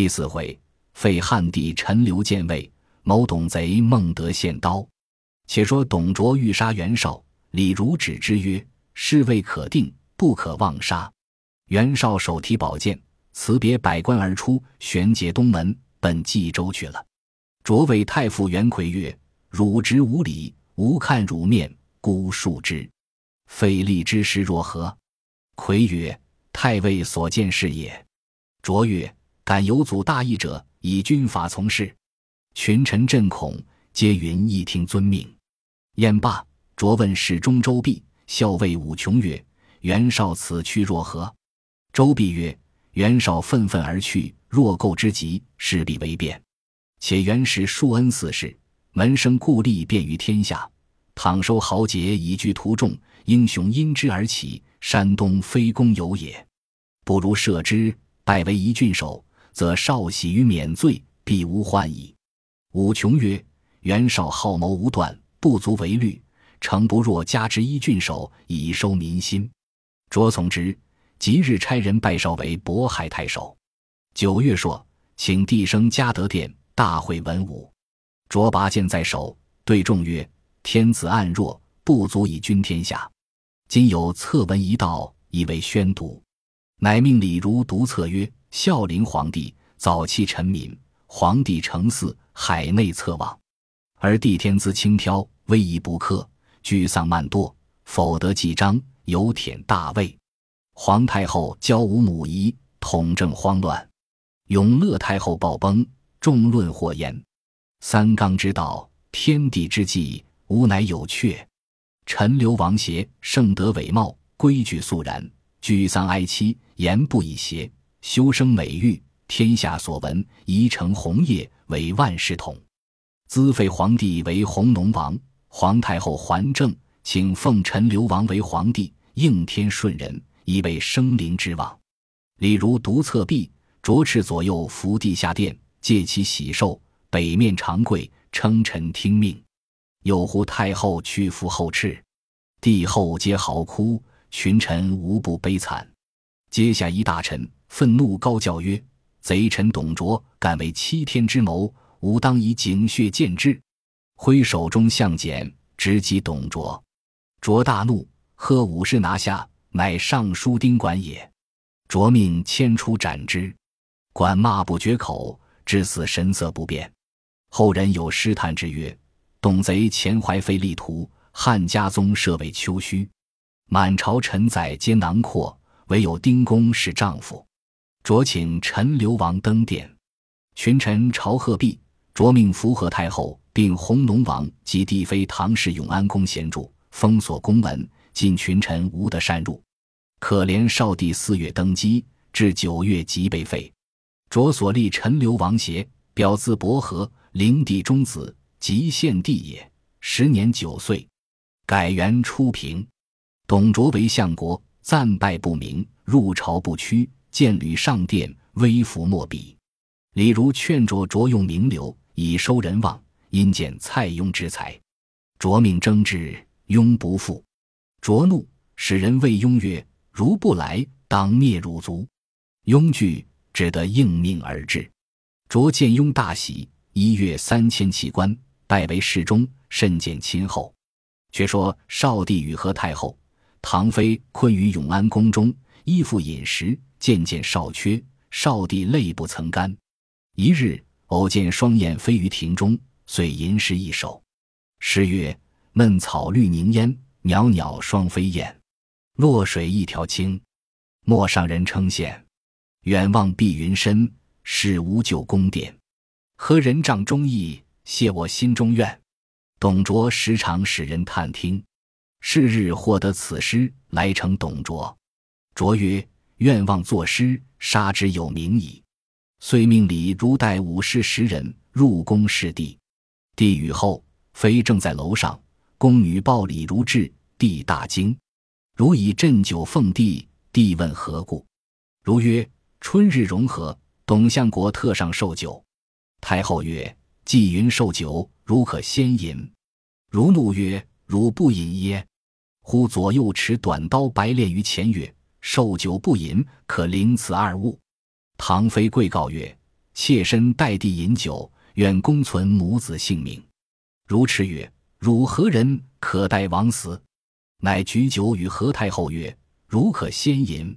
第四回，废汉帝陈留建位，谋董贼孟德献刀。且说董卓欲杀袁绍，李儒止之曰：“事未可定，不可妄杀。”袁绍手提宝剑，辞别百官而出，旋解东门，奔冀州去了。卓谓太傅袁奎曰：“汝直无礼，吾看汝面，孤恕之。废立之时若何？”奎曰：“太尉所见是也。”卓曰。敢有阻大义者，以军法从事。群臣震恐，皆云一听遵命。燕罢，卓问侍中周弼、校尉武琼曰：“袁绍此去若何？”周弼曰：“袁绍愤愤而去，若构之急，势必为变。且袁氏庶恩四世，门生故吏便于天下。倘收豪杰以聚图众，英雄因之而起，山东非公有也。不如赦之，拜为一郡守。”则少喜于免罪，必无患矣。武琼曰：“袁绍好谋无断，不足为虑。诚不若加之一郡守，以收民心。”卓从之，即日差人拜绍为渤海太守。九月朔，请帝升嘉德殿，大会文武。卓拔剑在手，对众曰：“天子暗弱，不足以君天下。今有策文一道，以为宣读。”乃命李儒读策曰。孝陵皇帝早期臣民，皇帝承嗣，海内侧望，而帝天资轻佻，威仪不克，沮丧慢惰，否得继章，有忝大位。皇太后骄无母仪，统政慌乱。永乐太后暴崩，众论祸言。三纲之道，天地之纪，吾乃有阙。陈留王协，圣德伟茂，规矩肃然，沮丧哀戚，言不以邪。修生美玉，天下所闻；宜成红叶，为万世统。资废皇帝为弘农王，皇太后还政，请奉陈留王为皇帝，应天顺人，以为生灵之望。李儒独侧壁，着赤左右伏地下殿，借其喜寿，北面长跪，称臣听命。有呼太后屈服后赤，帝后皆嚎哭，群臣无不悲惨。阶下一大臣。愤怒高叫曰：“贼臣董卓，敢为欺天之谋，吾当以警血见之！”挥手中相简，直击董卓。卓大怒，喝武士拿下，乃尚书丁管也。卓命牵出斩之，管骂不绝口，至死神色不变。后人有诗叹之曰：“董贼前怀废立图，汉家宗设为丘墟。满朝臣宰皆囊括，唯有丁公是丈夫。”卓请陈留王登殿，群臣朝贺毕。着命符合太后，并弘农王及帝妃唐氏永安宫闲住，封锁宫门，禁群臣无得擅入。可怜少帝四月登基，至九月即被废。卓所立陈留王协，表字伯和，灵帝中子，即献帝也。时年九岁，改元初平。董卓为相国，暂拜不明，入朝不趋。见吕上殿，微服莫比。李儒劝卓卓用名流，以收人望。因见蔡邕之才，卓命征之，邕不复。卓怒，使人谓邕曰：“如不来，当灭汝族。”邕惧，只得应命而至。卓见邕大喜，一月三千骑官，拜为侍中，甚见亲厚。却说少帝与何太后、唐妃困于永安宫中，依附饮食。渐渐少缺，少帝泪不曾干。一日偶见双燕飞于庭中，遂吟诗一首。诗曰：“嫩草绿凝烟，袅袅双飞燕。落水一条青，陌上人称羡。远望碧云深，是无旧宫殿。何人仗忠义，谢我心中怨？”董卓时常使人探听，是日获得此诗，来呈董卓。卓曰。愿望作诗，杀之有名矣。遂命李儒带武士十人入宫视帝。帝与后妃正在楼上，宫女报李儒至，帝大惊。如以鸩酒奉帝，帝问何故？如曰：春日融合，董相国特上寿酒。太后曰：既云寿酒，如可先饮。如怒曰：汝不饮耶？忽左右持短刀，白练于前曰。受酒不饮，可临此二物。唐妃跪告曰：“妾身代帝饮酒，愿公存母子性命。”如痴曰：“汝何人，可代王死？”乃举酒与何太后曰：“汝可先饮。”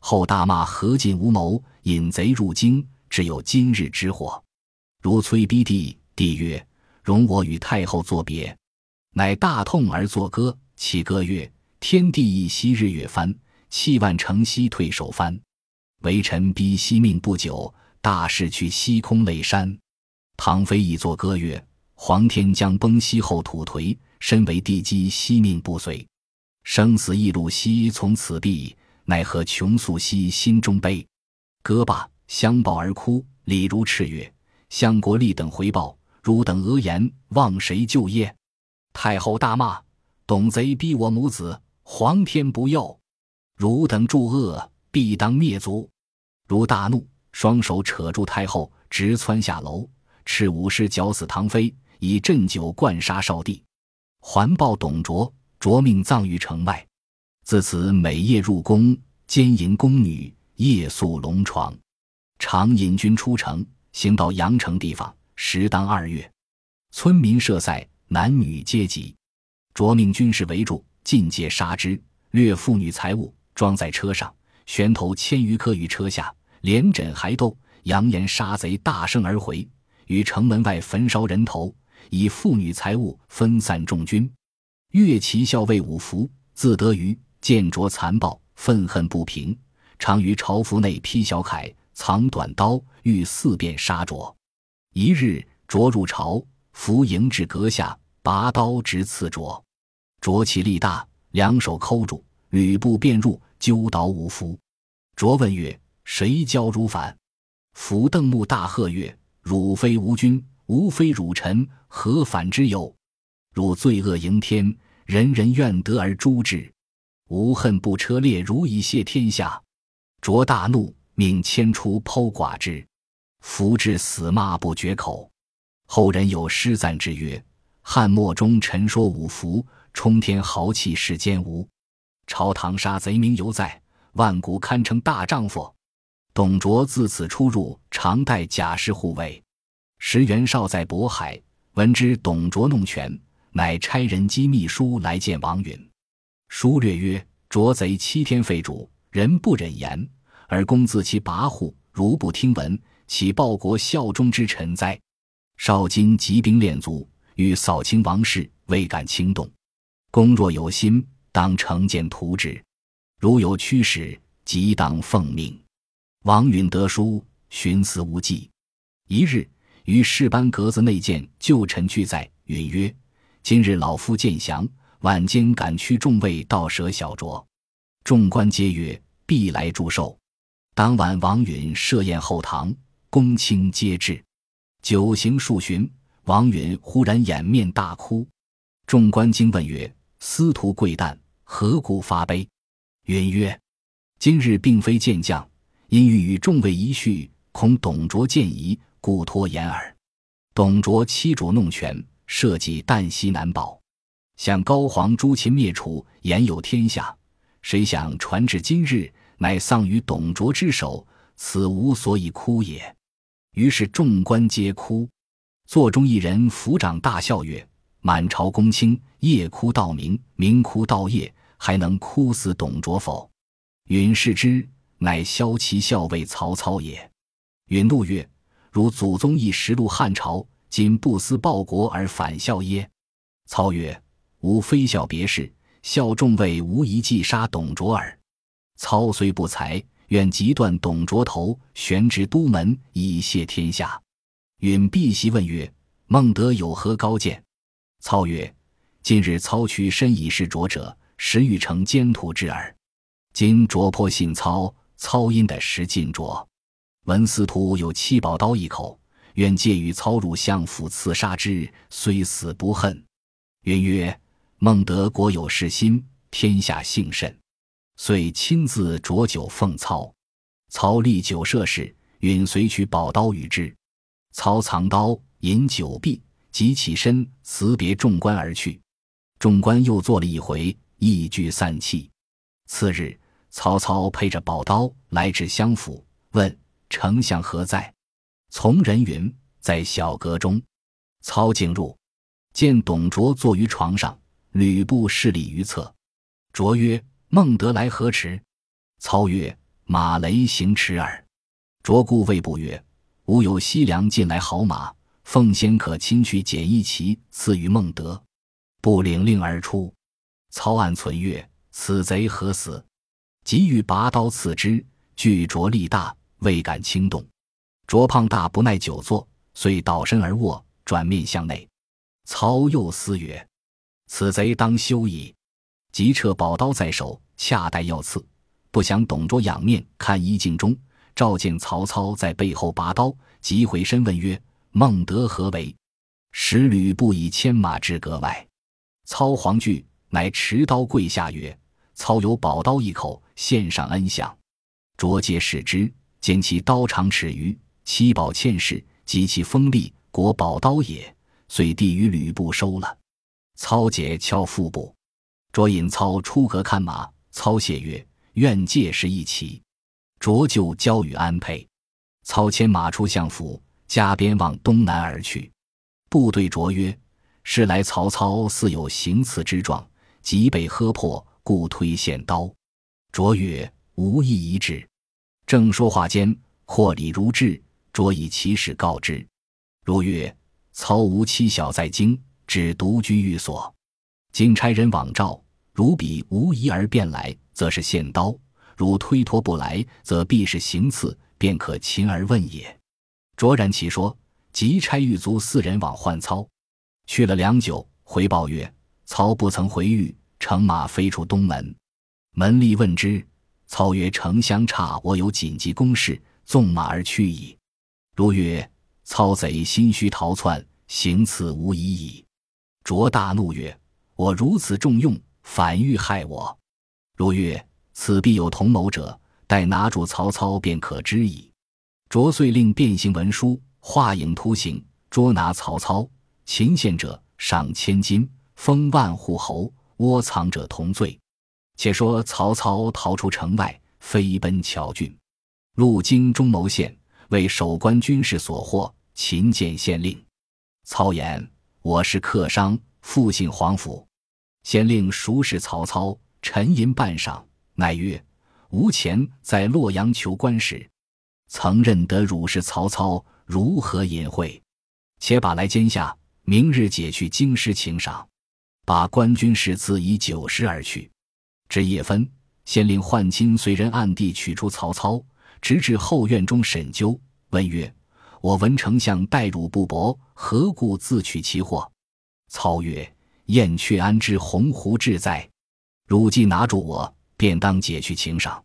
后大骂何进无谋，引贼入京，只有今日之祸。如催逼帝，帝曰：“容我与太后作别。”乃大痛而作歌，其歌曰：“天地一夕日月翻，弃万乘兮退守藩。微臣逼惜命不久，大势去西空泪山。”唐飞已作歌曰：“皇天将崩兮后土颓，身为地基惜命不遂。生死易路兮从此避。”奈何穷素兮心中悲，歌罢，相抱而哭。李儒叱曰：“相国立等回报，汝等讹言，望谁救业？”太后大骂：“董贼逼我母子，皇天不佑！汝等助恶，必当灭族！”汝大怒，双手扯住太后，直窜下楼，斥武士绞死唐妃，以鸩酒灌杀少帝，环抱董卓，卓命葬于城外。自此每夜入宫，奸淫宫女，夜宿龙床，常引军出城，行到阳城地方，时当二月，村民设赛，男女皆集，着命军士围住，尽皆杀之，掠妇女财物，装在车上，悬头千余颗于车下，连枕还斗，扬言杀贼大胜而回，于城门外焚烧人头，以妇女财物分散众军，越骑校尉五福自得于。见卓残暴，愤恨不平，常于朝服内披小铠，藏短刀，欲四遍杀卓。一日，卓入朝，伏迎至阁下，拔刀直刺卓。卓其力大，两手扣住，吕布便入，揪倒五福。卓问曰：“谁教汝反？”福瞪目大喝曰：“汝非吾君，吾非汝臣，何反之有？汝罪恶盈天，人人愿得而诛之。”无恨不车裂，如以谢天下。卓大怒，命牵出剖剐之。夫至死骂不绝口。后人有诗赞之曰：“汉末中臣说五福，冲天豪气世间无。朝堂杀贼名犹在，万古堪称大丈夫。”董卓自此出入，常带甲士护卫。时袁绍在渤海，闻知董卓弄权，乃差人机秘书来见王允。书略曰：“卓贼七天废主，人不忍言，而公自其跋扈，如不听闻，岂报国效忠之臣哉？”少今集兵练卒，欲扫清王室，未敢轻动。公若有心，当惩谏图之；如有驱使，即当奉命。王允得书，寻思无计。一日，于士班阁子内见旧臣俱在，允曰：“今日老夫见降。”晚间赶驱众位到舍小酌，众官皆曰：“必来祝寿。”当晚，王允设宴后堂，公卿皆至。酒行数巡，王允忽然掩面大哭。众官惊问曰：“司徒贵旦，何故发悲？”云曰：“今日并非见将，因欲与众位一叙，恐董卓见疑，故拖延耳。董卓欺主弄权，社稷旦夕难保。”想高皇诛秦灭楚，言有天下。谁想传至今日，乃丧于董卓之手，此无所以哭也。于是众官皆哭。座中一人抚掌大笑曰：“满朝公卿夜哭到明，明哭到夜，还能哭死董卓否？”允视之，乃骁骑校尉曹操也。允怒曰：“如祖宗一时入汉朝，今不思报国而反效耶？”操曰。吾非笑别事，笑众位无一计杀董卓耳。操虽不才，愿即断董卓头，悬至都门，以谢天下。允避席问曰：“孟德有何高见？”操曰：“今日操屈身以示卓者，实欲成奸徒之耳。今卓破信操，操因的石尽卓。闻司徒有七宝刀一口，愿借与操入相府刺杀之，虽死不恨。”云曰。孟德国有事心，天下幸甚，遂亲自酌酒奉操。操立酒设事，允随取宝刀与之。操藏刀，饮酒毕，即起身辞别众官而去。众官又坐了一回，一聚散气。次日，曹操配着宝刀来至相府，问丞相何在。从人云在小阁中，操进入，见董卓坐于床上，吕布侍立于侧。卓曰：“孟德来何迟？”操曰：“马雷行迟耳。”卓故谓布曰：“吾有西凉进来好马，奉先可亲去解一骑，赐予孟德。”布领令而出。操暗存曰：“此贼何死？”即欲拔刀刺之，惧卓力大，未敢轻动。卓胖大不耐久坐，遂倒身而卧，转面向内。操又思曰：“此贼当休矣。”即撤宝刀在手，恰待要刺，不想董卓仰面看衣镜中，照见曹操在背后拔刀，即回身问曰：“孟德何为？”使吕布以牵马至阁外。操惶惧，乃持刀跪下曰：“操有宝刀一口，献上恩相。”卓皆视之，见其刀长尺余。七宝嵌饰，及其锋利，国宝刀也，遂递与吕布收了。操解敲腹部，卓引操出阁看马。操谢曰：“愿借势一骑。”卓就交与安沛。操牵马出相府，加鞭往东南而去。部队卓曰：“是来曹操似有行刺之状，即被喝破，故推献刀。”卓曰：“无意一至。”正说话间，或礼如至。卓以其事告之，如曰：“操无妻小在京，只独居寓所。今差人往召，如彼无疑而便来，则是献刀；如推脱不来，则必是行刺，便可擒而问也。”卓然其说，即差狱卒四人往唤操。去了良久，回报曰：“操不曾回狱，乘马飞出东门。门吏问之，操曰：‘丞相差我有紧急公事，纵马而去矣。’”如曰：“操贼心虚逃窜，行刺无疑矣。”卓大怒曰：“我如此重用，反欲害我。”如曰：“此必有同谋者，待拿住曹操，便可知矣。”卓遂令变形文书，画影图形，捉拿曹操。擒献者赏千金，封万户侯；窝藏者同罪。且说曹操逃出城外，飞奔谯郡，路经中牟县。为守关军士所获，擒见县令。操言：“我是客商，复姓黄甫。”县令熟识曹操，沉吟半晌，乃曰：“吾前在洛阳求官时，曾认得汝是曹操，如何隐晦？且把来监下，明日解去京师请赏。”把官军士自以九十而去。至夜分，县令唤亲随人暗地取出曹操。直至后院中审究，问曰：“我闻丞相待汝不薄，何故自取其祸？”操曰：“燕雀安知鸿鹄志在？汝既拿住我，便当解去请赏，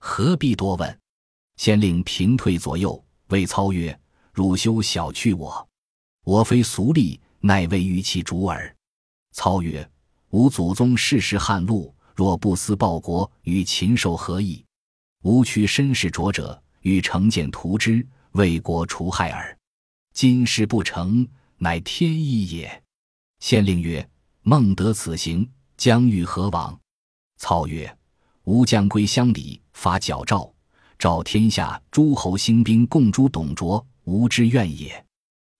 何必多问？”县令平退左右，谓操曰：“汝休小觑我，我非俗吏，乃为欲其主耳。”操曰：“吾祖宗世时汉禄，若不思报国，与禽兽何异？”吾屈身世浊者，欲成见图之，为国除害耳。今事不成，乃天意也。县令曰：“孟德此行，将欲何往？”操曰：“吾将归乡里，发矫诏，召天下诸侯兴兵，共诛董卓，吾之愿也。”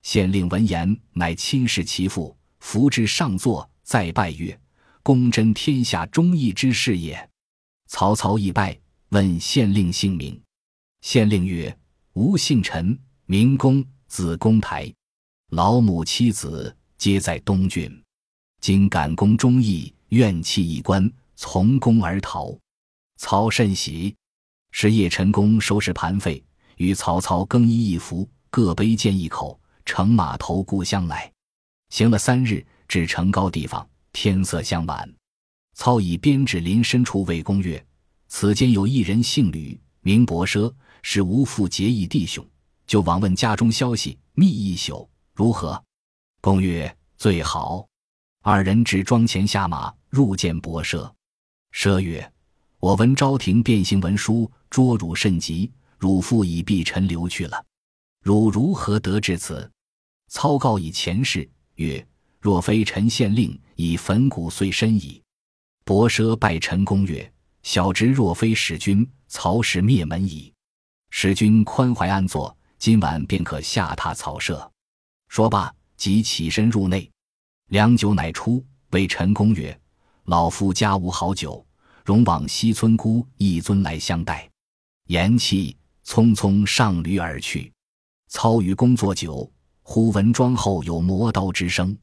县令闻言，乃亲视其父，扶至上座，再拜曰：“公真天下忠义之士也。”曹操亦拜。问县令姓名，县令曰：“吾姓陈，名公，字公台，老母妻子皆在东郡。今感公忠义，愿弃一官，从公而逃。”操甚喜。是夜，陈公收拾盘费，与曹操更衣一服，各背剑一口，乘马投故乡来。行了三日，至城高地方，天色将晚。操以鞭指临深处，谓公曰。此间有一人姓吕，名伯奢，是吴父结义弟兄，就往问家中消息，密一宿，如何？公曰：最好。二人只庄前下马，入见伯奢。奢曰：我闻昭廷变行文书，捉汝甚急，汝父已避陈留去了，汝如何得至此？操告以前事，曰：若非陈县令，已粉骨碎身矣。伯奢拜陈公曰。小侄若非使君，曹氏灭门矣。使君宽怀安坐，今晚便可下榻草舍。”说罢，即起身入内。良久乃出，谓陈公曰：“老夫家无好酒，容往西村姑一尊来相待。”言讫，匆匆上驴而去。操与公作酒，忽闻庄后有磨刀之声。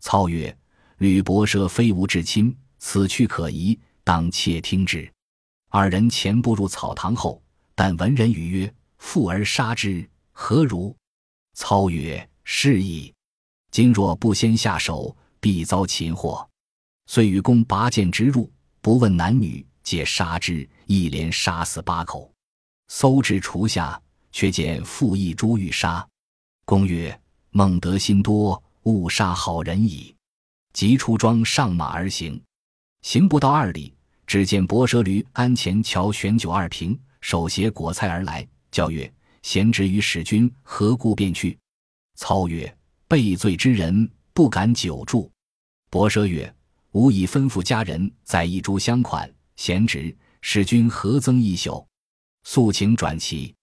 操曰：“吕伯奢非吾至亲，此去可疑，当且听之。”二人前步入草堂后，但闻人语曰：“负而杀之，何如？”操曰：“是矣。今若不先下手，必遭擒获。”遂与公拔剑直入，不问男女，皆杀之，一连杀死八口。搜至厨下，却见负一株玉杀。公曰：“孟德心多，误杀好人矣。”即出庄上马而行，行不到二里。只见伯奢驴鞍前桥悬酒二瓶，手携果菜而来，叫曰：“贤侄与使君何故便去？”操曰：“被罪之人不敢久住。”伯奢曰：“吾已吩咐家人在一株相款，贤侄使君何增一宿？”速请转骑。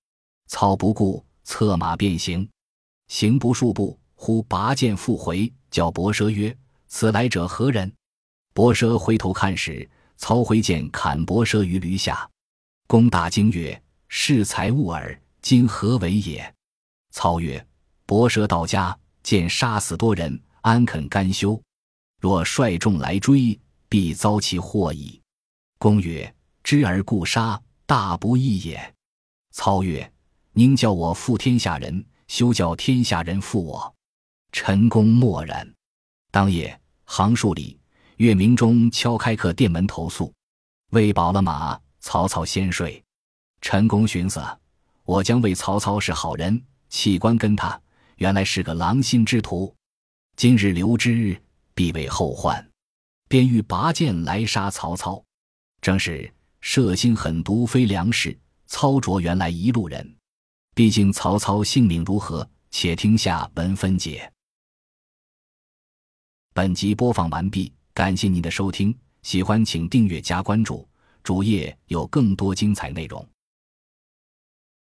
操不顾，策马便行。行不数步，忽拔剑复回，叫伯奢曰：“此来者何人？”伯奢回头看时。操挥剑砍伯奢于驴下，公大惊曰：“是才物耳，今何为也？”操曰：“伯奢到家，见杀死多人，安肯甘休？若率众来追，必遭其祸矣。”公曰：“知而故杀，大不义也。”操曰：“宁叫我负天下人，休叫天下人负我。”陈公默然。当夜，行数里。月明中敲开客店门投宿，喂饱了马，曹操先睡。陈宫寻思：我将为曹操是好人，弃官跟他，原来是个狼心之徒。今日留之，必为后患。便欲拔剑来杀曹操。正是射心狠毒，非良士。操卓原来一路人。毕竟曹操性命如何？且听下文分解。本集播放完毕。感谢您的收听，喜欢请订阅加关注，主页有更多精彩内容。